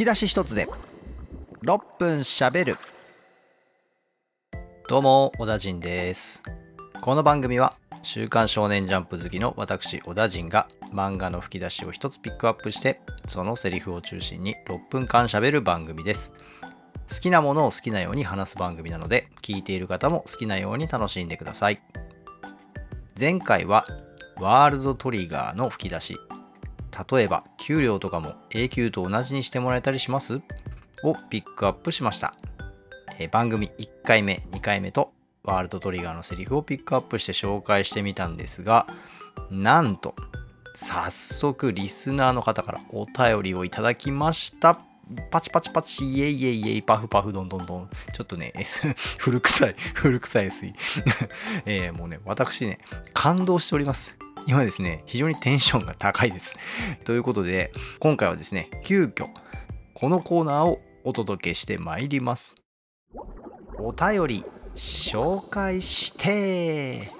き出し一つで6分しゃべる。どうも小田陣です。この番組は週刊少年ジャンプ好きの私小田陣が漫画の吹き出しを一つピックアップしてそのセリフを中心に6分間しゃべる番組です。好きなものを好きなように話す番組なので聞いている方も好きなように楽しんでください。前回はワールドトリガーの吹き出し。例えば給料とかも永久と同じにしてもらえたりします？をピックアップしました、えー番組1回目2回目とワールドトリガーのセリフをピックアップして紹介してみたんですがなんと早速リスナーの方からお便りをいただきました。パチパチパチイエイエイエイパフパフドンドンドンちょっとね S 古臭い古臭い SE えもうね私ね感動しております。今ですね非常にテンションが高いです。ということで今回はですね急遽このコーナーをお届けしてまいります。お便り紹介して。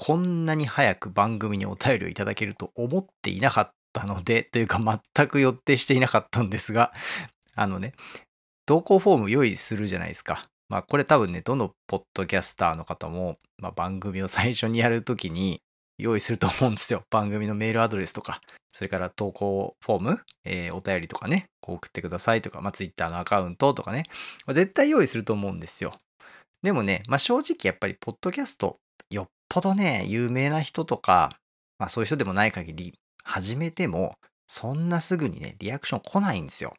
こんなに早く番組にお便りをいただけると思っていなかったのでというか全く予定していなかったんですがあのね投稿フォーム用意するじゃないですかまあこれ多分ねどのポッドキャスターの方も、まあ、番組を最初にやるときに用意すると思うんですよ。番組のメールアドレスとか、それから投稿フォーム、えーお便りとかね、こう送ってくださいとか、まあ、Twitter のアカウントとかね、まあ絶対用意すると思うんですよ。でもね、まあ、正直やっぱり、ポッドキャスト、よっぽどね、有名な人とか、まあ、そういう人でもない限り、始めても、そんなすぐにね、リアクション来ないんですよ。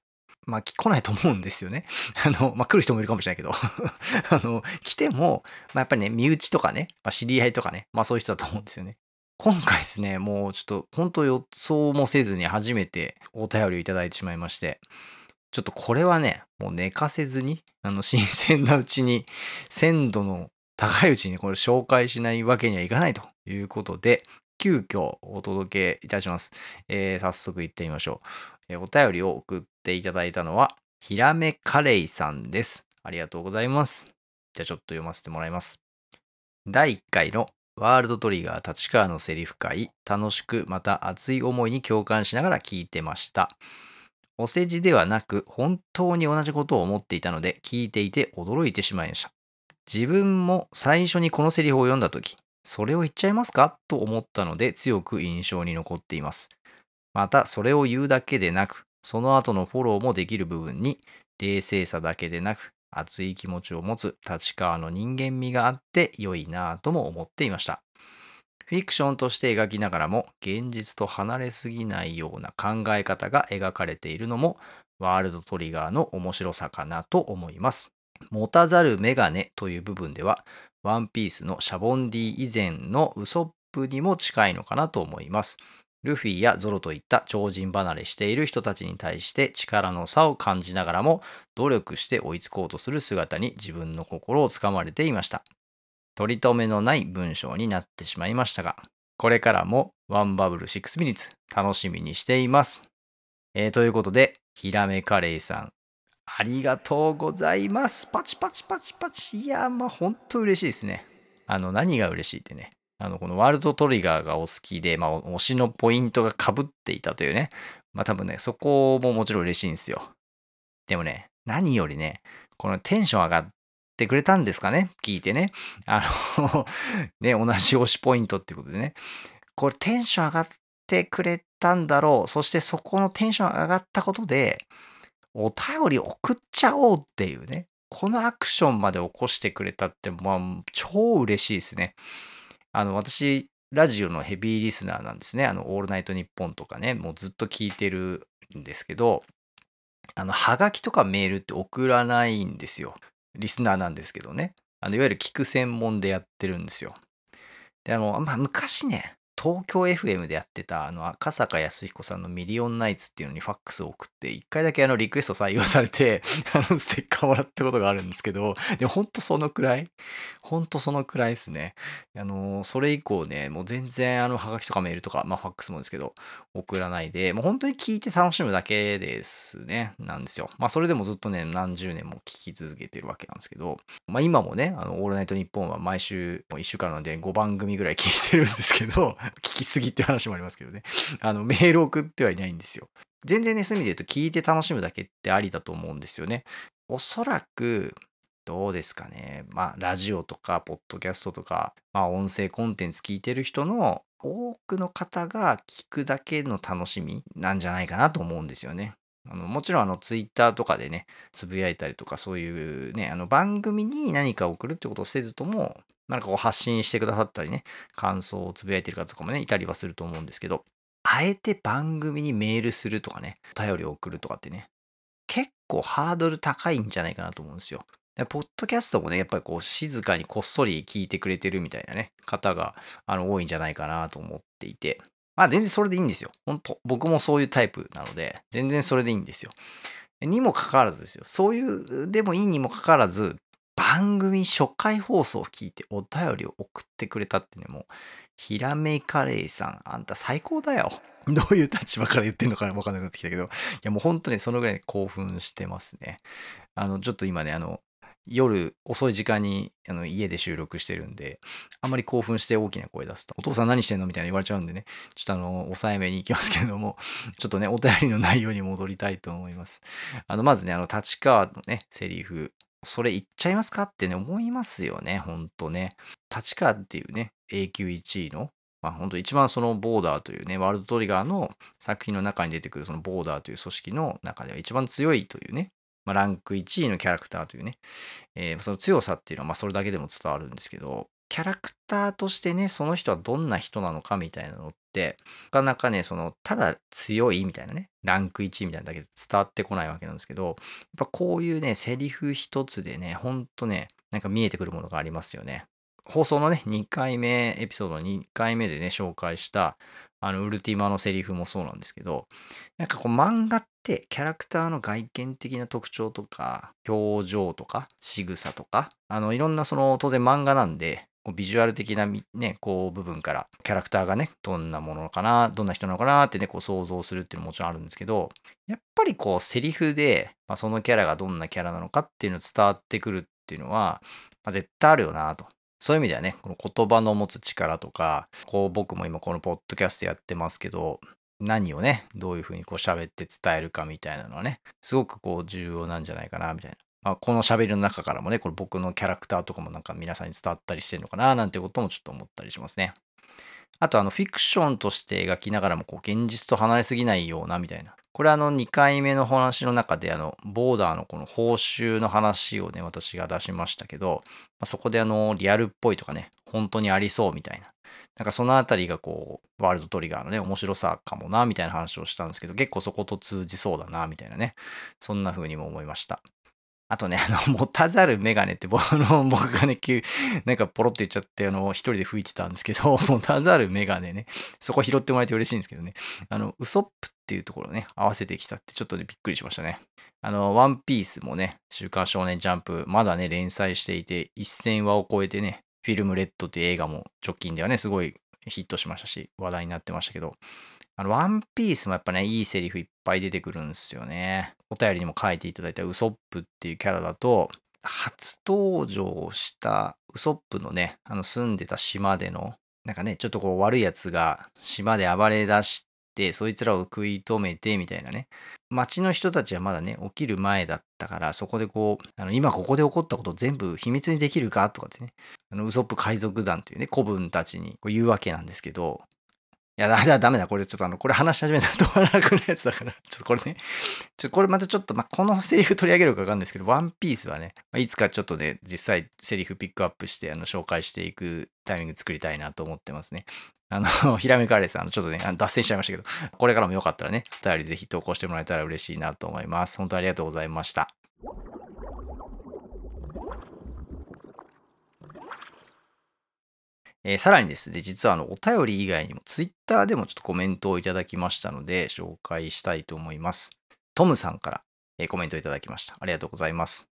まあ、来ないと思うんですよね。あの、まあ、来る人もいるかもしれないけど、あの、来ても、まあ、やっぱりね、身内とかね、まあ、知り合いとかね、まあ、そういう人だと思うんですよね。今回ですね、もうちょっと本当予想もせずに初めてお便りをいただいてしまいまして、ちょっとこれはね、もう寝かせずに、あの、新鮮なうちに、鮮度の高いうちにこれ紹介しないわけにはいかないということで、急遽お届けいたします。えー早速行ってみましょう。えーお便りを送っていただいたのは、ひらめカレイさんです。ありがとうございます。じゃあちょっと読ませてもらいます。第1回のワールドトリガー立川のセリフ会、楽しくまた熱い思いに共感しながら聞いてました。お世辞ではなく、本当に同じことを思っていたので、聞いていて驚いてしまいました。自分も最初にこのセリフを読んだとき、それを言っちゃいますか？と思ったので、強く印象に残っています。また、それを言うだけでなく、その後のフォローもできる部分に、冷静さだけでなく、熱い気持ちを持つ立川の人間味があって良いなぁとも思っていました。フィクションとして描きながらも現実と離れすぎないような考え方が描かれているのもワールドトリガーの面白さかなと思います。持たざるメガネという部分ではワンピースのシャボンディ以前のウソップにも近いのかなと思います。ルフィやゾロといった超人離れしている人たちに対して力の差を感じながらも努力して追いつこうとする姿に自分の心をつかまれていました。取り留めのない文章になってしまいましたが、これからもワンバブル6ミニッツ楽しみにしています。えーということで、ひらめカレイさん、ありがとうございます。パチパチパチパチ。いや、まあ本当嬉しいですね。あの、何が嬉しいってね。あの、このワールドトリガーがお好きで、まあ、推しのポイントが被っていたというね。まあ多分ね、そこももちろん嬉しいんですよ。でもね、何よりね、このテンション上がってくれたんですかね？聞いてね。あの、ね、同じ推しポイントっていうことでね。これテンション上がってくれたんだろう。そしてそこのテンション上がったことで、お便り送っちゃおうっていうね。このアクションまで起こしてくれたって、まあ、超嬉しいですね。あの、私、ラジオのヘビーリスナーなんですね。あの、オールナイトニッポンとかね、もうずっと聞いてるんですけど、あの、はがきとかメールって送らないんですよ。リスナーなんですけどね。あの、いわゆる聞く専門でやってるんですよ。で、あの、まあ、昔ね、東京 FM でやってた、あの、赤坂康彦さんのミリオンナイツっていうのにファックスを送って、一回だけあの、リクエスト採用されて、あの、ステッカーもらったことがあるんですけど、でもほんとそのくらい、ほんとそのくらいですね。あの、それ以降ね、もう全然、あの、はがきとかメールとか、まあ、ファックスもですけど、送らないで、もう本当に聞いて楽しむだけですね、なんですよ。まあ、それでもずっとね、何十年も聞き続けてるわけなんですけど、まあ、今もね、あの、オールナイトニッポンは毎週、1週間なんで5番組ぐらい聞いてるんですけど、聞きすぎって話もありますけどね、あの、メール送ってはいないんですよ。全然ね、そういう意味で言うと聞いて楽しむだけってありだと思うんですよね。おそらく、どうですかね。まあ、ラジオとか、ポッドキャストとか、まあ、音声コンテンツ聞いてる人の多くの方が聞くだけの楽しみなんじゃないかなと思うんですよね。あのもちろんあのツイッターとかでね、つぶやいたりとか、そういうね、あの番組に何か送るってことをせずとも、なんかこう発信してくださったりね、感想をつぶやいてる方とかもね、いたりはすると思うんですけど、あえて番組にメールするとかね、お便りを送るとかってね、結構ハードル高いんじゃないかなと思うんですよ。ポッドキャストもね、やっぱりこう静かにこっそり聞いてくれてるみたいなね、方があの多いんじゃないかなと思っていて、まあ全然それでいいんですよ。本当僕もそういうタイプなので、全然それでいいんですよ。にもかかわらずですよ。そういうでもいいにもかかわらず、番組初回放送を聞いてお便りを送ってくれたってね、もう、ひらめカレーさん、あんた最高だよ。どういう立場から言ってんのかわかんなくなってきたけど、いやもう本当にそのぐらい興奮してますね。あの、ちょっと今ね、あの、夜遅い時間にあの家で収録してるんで、あんまり興奮して大きな声出すと、お父さん何してんの？みたいに言われちゃうんでね、ちょっとあの、抑えめに行きますけれども、ちょっとね、お便りの内容に戻りたいと思います。あの、まずね、あの、立川のね、セリフ、それ言っちゃいますか？ってね、思いますよね、ほんとね。立川っていうね、A 級1位の、まあ本当一番そのボーダーというね、ワールドトリガーの作品の中に出てくるそのボーダーという組織の中では一番強いというね、まあ、ランク1位のキャラクターというね、えー、その強さっていうのはまあそれだけでも伝わるんですけど、キャラクターとしてね、その人はどんな人なのかみたいなのって、なかなかね、その、ただ強いみたいなね、ランク1みたいなだけで伝わってこないわけなんですけど、やっぱこういうね、セリフ一つでね、ほんとね、なんか見えてくるものがありますよね。放送のね、2回目、エピソードの2回目でね、紹介した、あの、ウルティマのセリフもそうなんですけど、なんかこう漫画ってキャラクターの外見的な特徴とか、表情とか、仕草とか、あの、いろんなその、当然漫画なんで、こうビジュアル的なね、こう部分からキャラクターがね、どんなものかな、どんな人なのかなってね、こう想像するっていうのももちろんあるんですけど、やっぱりこうセリフで、まあ、そのキャラがどんなキャラなのかっていうの伝わってくるっていうのは、まあ、絶対あるよなと。そういう意味ではね、この言葉の持つ力とか、こう僕も今このポッドキャストやってますけど、何をね、どういうふうにこう喋って伝えるかみたいなのはね、すごくこう重要なんじゃないかな、みたいな。まあ、この喋りの中からもね、これ僕のキャラクターとかもなんか皆さんに伝わったりしてるのかな、なんてこともちょっと思ったりしますね。あと、あの、フィクションとして描きながらも、こう、現実と離れすぎないような、みたいな。これあの2回目の話の中であのボーダーのこの報酬の話をね私が出しましたけど、まあ、そこであのリアルっぽいとかね本当にありそうみたいななんかそのあたりがこうワールドトリガーのね面白さかもなみたいな話をしたんですけど結構そこと通じそうだなみたいなねそんな風にも思いましたあとね、あの、持たざるメガネって僕 の、僕がね、急、なんかポロって言っちゃって、あの、一人で吹いてたんですけど、持たざるメガネね、そこ拾ってもらえて嬉しいんですけどね、あの、ウソップっていうところね、合わせてきたってちょっとね、びっくりしましたね。あの、ワンピースもね、週刊少年ジャンプ、まだね、連載していて、1000話を超えてね、フィルムレッドっていう映画も直近ではね、すごいヒットしましたし、話題になってましたけど、あの、ワンピースもやっぱね、いいセリフいっぱい出てくるんですよね。お便りにも書いていただいたウソップっていうキャラだと、初登場したウソップのね、あの住んでた島での、なんかね、ちょっとこう悪いやつが島で暴れ出して、そいつらを食い止めてみたいなね。町の人たちはまだね、起きる前だったから、そこでこう、あの今ここで起こったことを全部秘密にできるかとかってね、あのウソップ海賊団っていうね、古文たちにこう言うわけなんですけど、いや、だ、だ、ダメだ。これちょっとあの、これ話し始めたら止まらなくなるやつだから、ちょっとこれね、ちょ、これまたちょっと、まあ、このセリフ取り上げるかわかんないですけど、ワンピースはね、まあ、いつかちょっとね、実際セリフピックアップして、あの、紹介していくタイミング作りたいなと思ってますね。あの、ひらめかれさん、あの、ちょっとね、脱線しちゃいましたけど、これからもよかったらね、お便りぜひ投稿してもらえたら嬉しいなと思います。本当ありがとうございました。えー、さらにですね、実はあのお便り以外にも Twitter でもちょっとコメントをいただきましたので紹介したいと思います。トムさんから、えー、コメントいただきました。ありがとうございます。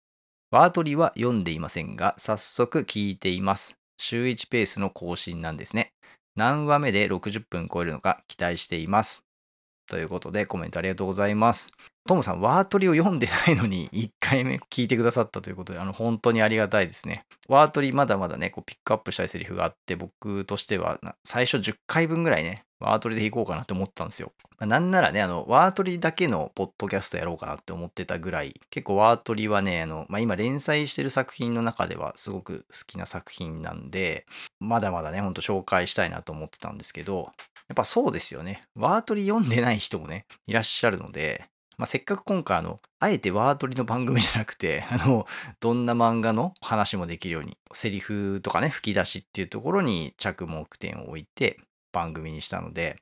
ワートリは読んでいませんが、早速聞いています。週1ペースの更新なんですね。何話目で60分超えるのか期待しています。ということでコメントありがとうございます。トムさん、ワートリを読んでないのに1回目聞いてくださったということで、あの本当にありがたいですね。ワートリまだまだね、こうピックアップしたいセリフがあって、僕としては最初10回分ぐらいね、ワートリで行こうかなって思ったんですよ。まあ、なんならね、あの、ワートリだけのポッドキャストやろうかなって思ってたぐらい、結構ワートリはね、あの、まあ、今連載してる作品の中ではすごく好きな作品なんで、まだまだね、ほんと紹介したいなと思ってたんですけど、やっぱそうですよね。ワートリ読んでない人もね、いらっしゃるので、まあ、せっかく今回あの、あえてワートリの番組じゃなくて、あの、どんな漫画の話もできるように、セリフとかね、吹き出しっていうところに着目点を置いて番組にしたので、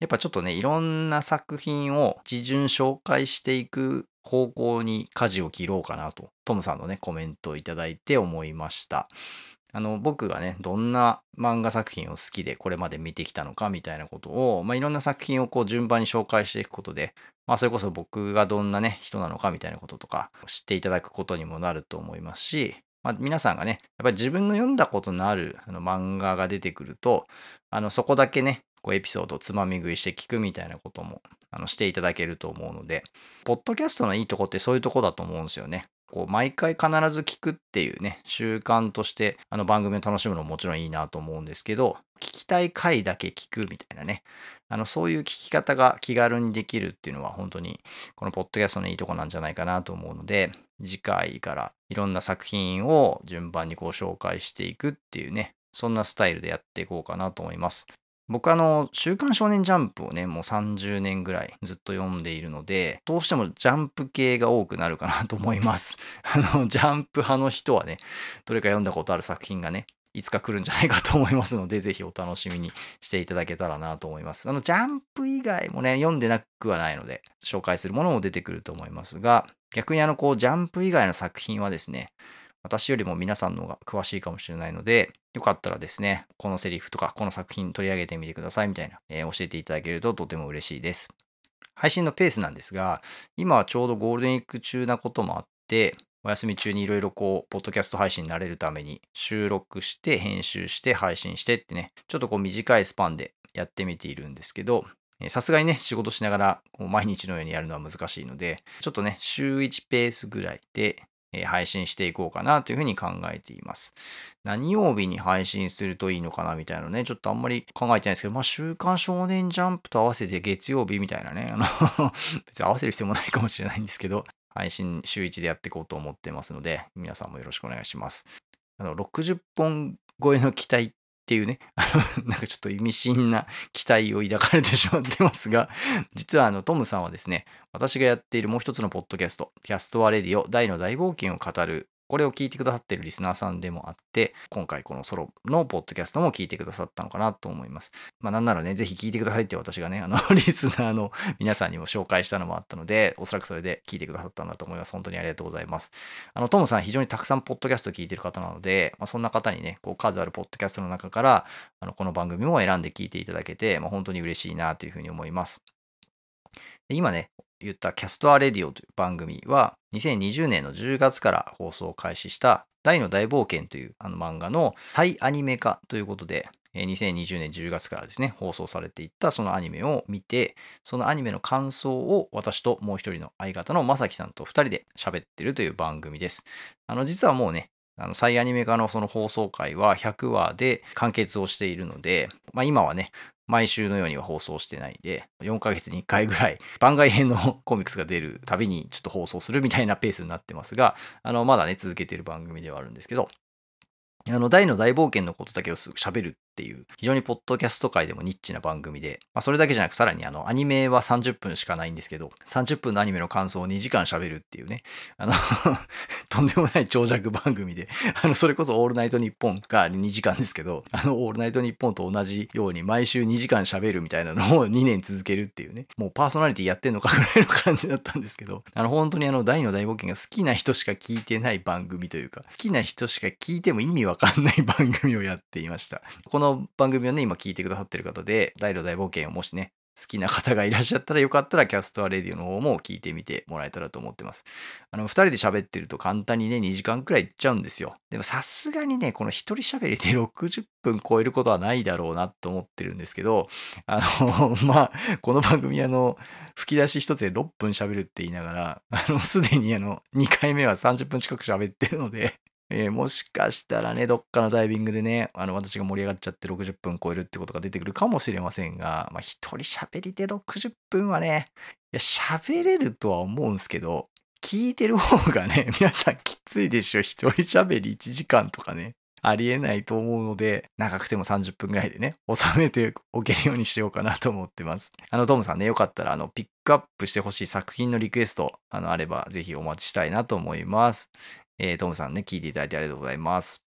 やっぱちょっとね、いろんな作品を一巡紹介していく方向に舵を切ろうかなと、トムさんのね、コメントをいただいて思いました。あの、僕がね、どんな漫画作品を好きでこれまで見てきたのかみたいなことを、まあ、いろんな作品をこう順番に紹介していくことで、まあ、それこそ僕がどんなね、人なのかみたいなこととか知っていただくことにもなると思いますし、まあ、皆さんがね、やっぱり自分の読んだことのあるあの漫画が出てくると、あのそこだけね、こうエピソードをつまみ食いして聞くみたいなこともあのしていただけると思うので、ポッドキャストのいいとこってそういうとこだと思うんですよね。こう毎回必ず聞くっていうね、習慣としてあの番組を楽しむのももちろんいいなと思うんですけど、聞きたい回だけ聞くみたいなね、あのそういう聞き方が気軽にできるっていうのは本当にこのポッドキャストのいいとこなんじゃないかなと思うので、次回からいろんな作品を順番にこう紹介していくっていうね、そんなスタイルでやっていこうかなと思います。僕あの、週刊少年ジャンプをね、もう30年ぐらいずっと読んでいるので、どうしてもジャンプ系が多くなるかなと思います。あの、ジャンプ派の人はね、どれか読んだことある作品がね、いつか来るんじゃないかと思いますので、ぜひお楽しみにしていただけたらなと思います。あの、ジャンプ以外もね、読んでなくはないので、紹介するものも出てくると思いますが、逆にあの、こう、ジャンプ以外の作品はですね、私よりも皆さんの方が詳しいかもしれないので、よかったらですね、このセリフとかこの作品取り上げてみてくださいみたいな、えー、教えていただけるととても嬉しいです。配信のペースなんですが、今はちょうどゴールデンウィーク中なこともあって、お休み中にいろいろこう、ポッドキャスト配信になれるために収録して、編集して、配信してってね、ちょっとこう短いスパンでやってみているんですけど、さすがにね、仕事しながら毎日のようにやるのは難しいので、ちょっとね、週1ペースぐらいで配信していこうかなというふうに考えています。何曜日に配信するといいのかなみたいなのね、ちょっとあんまり考えてないですけど、まあ、週刊少年ジャンプと合わせて月曜日みたいなね、あの 別に合わせる必要もないかもしれないんですけど、配信週1でやっていこうと思ってますので、皆さんもよろしくお願いします。あの、60本超えの期待っていうね、あの、なんかちょっと意味深な期待を抱かれてしまってますが、実はあの、トムさんはですね、私がやっているもう一つのポッドキャスト、キャストアレディオ大の大冒険を語るこれを聞いてくださっているリスナーさんでもあって、今回このソロのポッドキャストも聞いてくださったのかなと思います。まあなんならね、ぜひ聞いてくださいって私がね、あの、リスナーの 皆さんにも紹介したのもあったので、おそらくそれで聞いてくださったんだと思います。本当にありがとうございます。あの、トムさん非常にたくさんポッドキャストを聞いてる方なので、まあ、そんな方にね、こう数あるポッドキャストの中から、あの、この番組も選んで聞いていただけて、まあ、本当に嬉しいなというふうに思います。今ね、言ったキャストアレディオという番組は2020年の10月から放送を開始したダイの大冒険というあの漫画の再アニメ化ということで、2020年10月からですね、放送されていったそのアニメを見て、そのアニメの感想を私ともう一人の相方のまさきさんと2人で喋ってるという番組です。あの、実はもうね、あの再アニメ化のその放送回は100話で完結をしているので、まあ、今はね、毎週のようには放送してないで、4ヶ月に1回ぐらい番外編のコミックスが出るたびにちょっと放送するみたいなペースになってますが、あの、まだね、続けている番組ではあるんですけど、あの、大の大冒険のことだけを喋るっていう、非常にポッドキャスト界でもニッチな番組で、まあ、それだけじゃなく、さらにあの、アニメは30分しかないんですけど、30分のアニメの感想を2時間喋るっていうね、あの とんでもない長尺番組で、あの、それこそオールナイトニッポンが2時間ですけど、あの、オールナイトニッポンと同じように毎週2時間喋るみたいなのを 2年続けるっていうね、もうパーソナリティやってんのかぐらいの感じだったんですけど、あの、本当にあの、ダイの大冒険が好きな人しか聞いてない番組というか、好きな人しか聞いても意味わかんない番組をやっていました。このの番組をね、今聞いてくださってる方で、ダイの大冒険をもしね、好きな方がいらっしゃったらよかったらキャストアレディオの方も聞いてみてもらえたらと思ってます。あの、二人で喋ってると簡単にね、2時間くらいいっちゃうんですよ。でもさすがにね、この一人喋りで 60分超えることはないだろうなと思ってるんですけど、あの、まあ、この番組あの、吹き出し一つで6分喋るって言いながら、あの、すでにあの、2回目は30分近く喋ってるのでえー、もしかしたらね、どっかのタイミングでね、あの、私が盛り上がっちゃって60分超えるってことが出てくるかもしれませんが、まあ、一人喋りで60分はね、いや、喋れるとは思うんですけど、聞いてる方がね、皆さんきついでしょ。一人喋り1時間とかね。ありえないと思うので、長くても30分ぐらいでね、収めておけるようにしようかなと思ってます。あの、トムさんね、よかったら、あの、ピックアップしてほしい作品のリクエスト、あの、あれば、ぜひお待ちしたいなと思います。えー、トムさんね、聞いていただいてありがとうございます。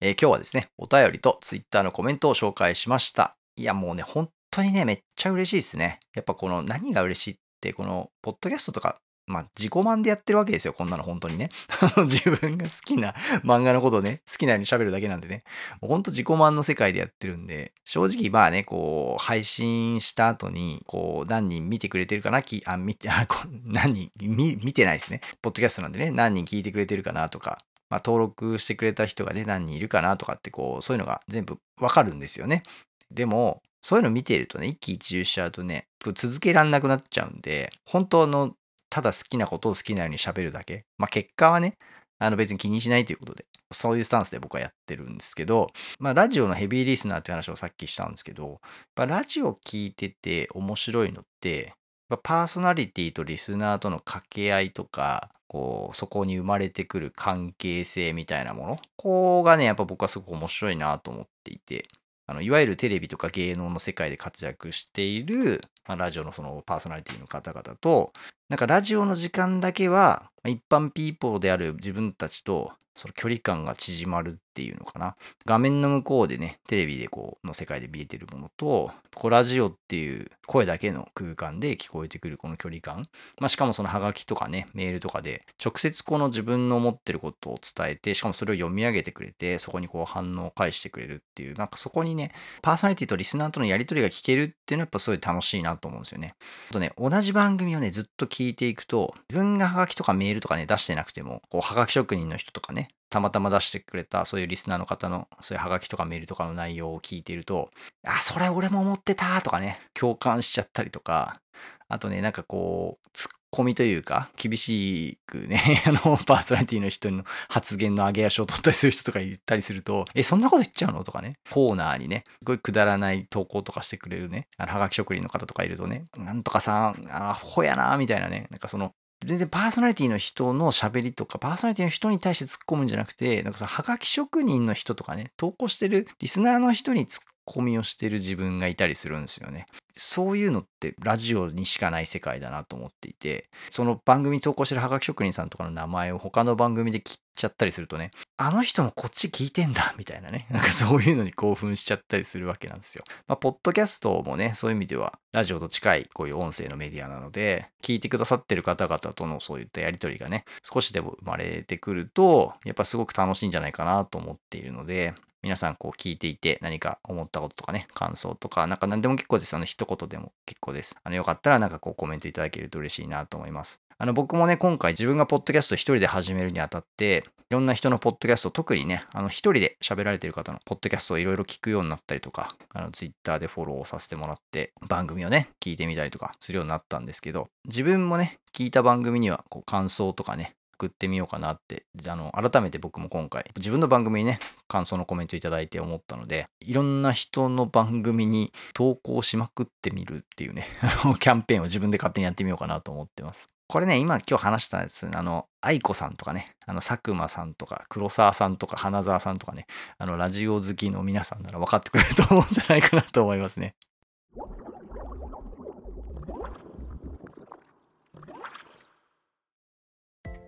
えー、今日はですね、お便りとツイッターのコメントを紹介しました。いや、もうね、本当にね、めっちゃ嬉しいですね。やっぱこの何が嬉しいって、この、ポッドキャストとかまあ、自己満でやってるわけですよ、こんなの本当にね。自分が好きな 漫画のことをね、好きなように喋るだけなんでね。もう本当自己満の世界でやってるんで、正直まあね、こう、配信した後に、こう、何人見てくれてるかな、きあ、見て、あ、こ何人見、見てないですね。ポッドキャストなんでね、何人聞いてくれてるかなとか、まあ、登録してくれた人がね、何人いるかなとかって、こう、そういうのが全部わかるんですよね。でも、そういうの見てるとね、一喜一憂しちゃうとね、続けらんなくなっちゃうんで、本当のただ好きなことを好きなように喋るだけ。まあ結果はね、あの別に気にしないということで、そういうスタンスで僕はやってるんですけど、まあラジオのヘビーリスナーって話をさっきしたんですけど、まラジオ聞いてて面白いのってま、パーソナリティとリスナーとの掛け合いとか、こう、そこに生まれてくる関係性みたいなもの、ここがね、やっぱ僕はすごく面白いなと思っていて、あのいわゆるテレビとか芸能の世界で活躍している、まあ、ラジオのそのパーソナリティの方々と、なんかラジオの時間だけは、一般ピーポーである自分たちとその距離感が縮まるっていうのかな。画面の向こうでね、テレビでこう、の世界で見えてるものと、こうラジオっていう声だけの空間で聞こえてくるこの距離感。まあ、しかもそのハガキとかね、メールとかで、直接この自分の思ってることを伝えて、しかもそれを読み上げてくれて、そこにこう反応を返してくれるっていう、なんかそこにね、パーソナリティとリスナーとのやりとりが聞けるっていうのはやっぱすごい楽しいなと思うんですよね。あとね、同じ番組をね、ずっと聞いていくと、自分がハガキとかメールとかね、出してなくても、こう、ハガキ職人の人とかね、たまたま出してくれた、そういうリスナーの方の、そういうハガキとかメールとかの内容を聞いていると、あ、それ俺も思ってたとかね、共感しちゃったりとか、あとね、なんかこう、ツッコミというか、厳しくね、あの、パーソナリティの人の発言の上げ足を取ったりする人とか言ったりすると、え、そんなこと言っちゃうの？とかね、コーナーにね、すごいくだらない投稿とかしてくれるね、あの、はがき職人の方とかいるとね、なんとかさん、あ、ほやな、みたいなね、なんかその、全然パーソナリティの人の喋りとか、パーソナリティの人に対して突っ込むんじゃなくて、なんかさ、はがき職人の人とかね、投稿してるリスナーの人に突っ込みをしてる自分がいたりするんですよね。そういうのってラジオにしかない世界だなと思っていて、その番組投稿してるはがき職人さんとかの名前を他の番組で切っちゃったりするとね、あの人もこっち聞いてんだみたいなね、なんかそういうのに興奮しちゃったりするわけなんですよ。まあ、ポッドキャストもね、そういう意味ではラジオと近いこういう音声のメディアなので、聞いてくださってる方々とのそういったやりとりがね、少しでも生まれてくると、やっぱすごく楽しいんじゃないかなと思っているので、皆さんこう聞いていて何か思ったこととかね、感想とか、なんか何でも結構です。あの、一言でも結構です。あの、よかったらなんかこうコメントいただけると嬉しいなと思います。あの、僕もね、今回自分がポッドキャスト一人で始めるにあたって、いろんな人のポッドキャスト、特にね、あの、一人で喋られてる方のポッドキャストをいろいろ聞くようになったりとか、あの、ツイッターでフォローさせてもらって、番組をね、聞いてみたりとかするようになったんですけど、自分もね、聞いた番組には、こう、感想とかね、送ってみようかなって、あの、改めて僕も今回、自分の番組にね、感想のコメントいただいて思ったので、いろんな人の番組に投稿しまくってみるっていうね、キャンペーンを自分で勝手にやってみようかなと思ってます。これね、今今日話したやつ、あの、愛子さんとかね、あの、佐久間さんとか、黒沢さんとか、花沢さんとかね、あの、ラジオ好きの皆さんなら分かってくれると思うんじゃないかなと思いますね。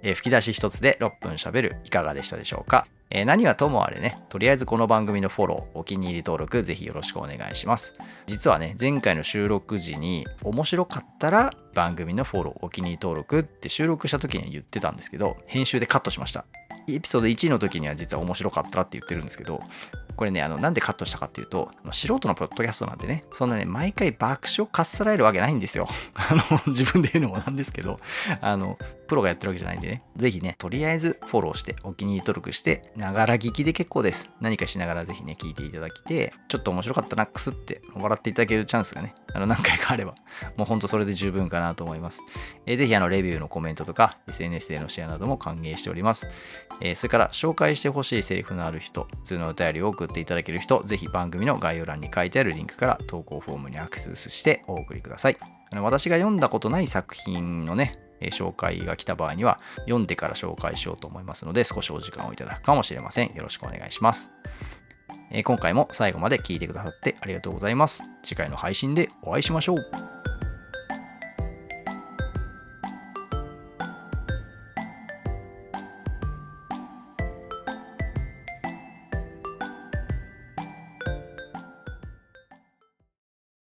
え、吹き出し一つで6分喋るいかがでしたでしょうか、え、何はともあれね、とりあえずこの番組のフォロー、お気に入り登録、ぜひよろしくお願いします。実はね、前回の収録時に面白かったら番組のフォロー、お気に入り登録って収録した時に言ってたんですけど、編集でカットしました。エピソード1の時には実は面白かったらって言ってるんですけど、これね、あの、なんでカットしたかっていうと、素人のポッドキャストなんでね、そんなね、毎回爆笑かっさらえるわけないんですよ。あの、自分で言うのもなんですけど、あの、プロがやってるわけじゃないんでね。ぜひね、とりあえずフォローして、お気に入り登録して、ながら聞きで結構です。何かしながらぜひね、聞いていただきて、ちょっと面白かったな、くすって笑っていただけるチャンスがね、あの何回かあれば、もうほんとそれで十分かなと思います。えー、ぜひあの、レビューのコメントとか、SNS でのシェアなども歓迎しております。えー、それから、紹介してほしいセリフのある人、普通のお便りを送っていただける人、ぜひ番組の概要欄に書いてあるリンクから投稿フォームにアクセスしてお送りください。私が読んだことない作品のね、え紹介が来た場合には読んでから紹介しようと思いますので少しお時間をいただくかもしれません。よろしくお願いします。え今回も最後まで聞いてくださってありがとうございます。次回の配信でお会いしましょう。